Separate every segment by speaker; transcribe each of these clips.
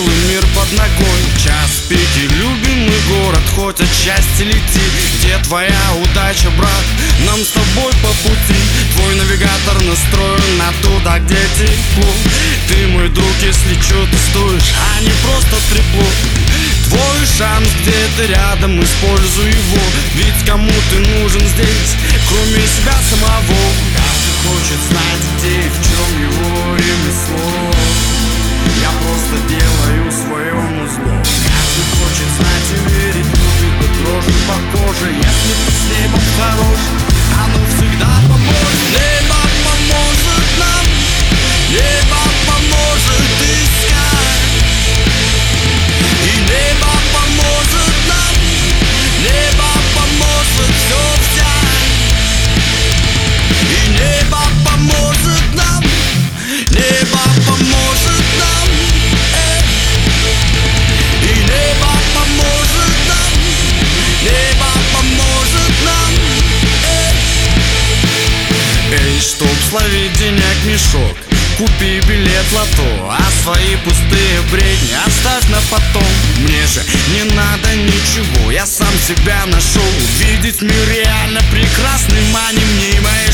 Speaker 1: под ногой. Час пики, любимый город, хоть от счастья лети. Где твоя удача, брат? Нам с тобой по пути. Твой навигатор настроен на туда, где тепло. Ты мой друг, если что ты стоишь, а не просто трепло. Твой шанс где-то рядом, используй его. Ведь кому ты нужен здесь, кроме себя самого коже Если ты с небом хорош, слови денег мешок Купи билет лото, а свои пустые бредни оставь на потом. Мне же не надо ничего, я сам себя нашел. Увидеть мир реально прекрасный, мани мнимой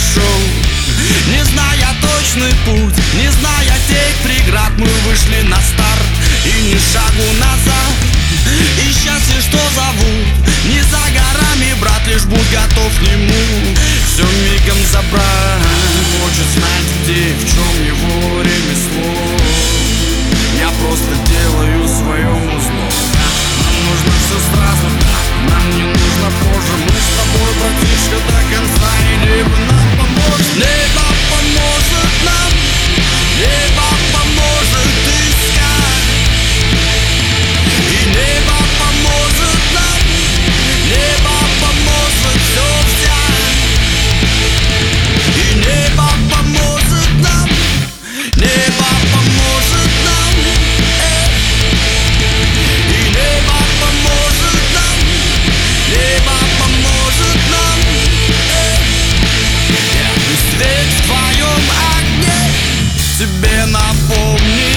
Speaker 1: for me.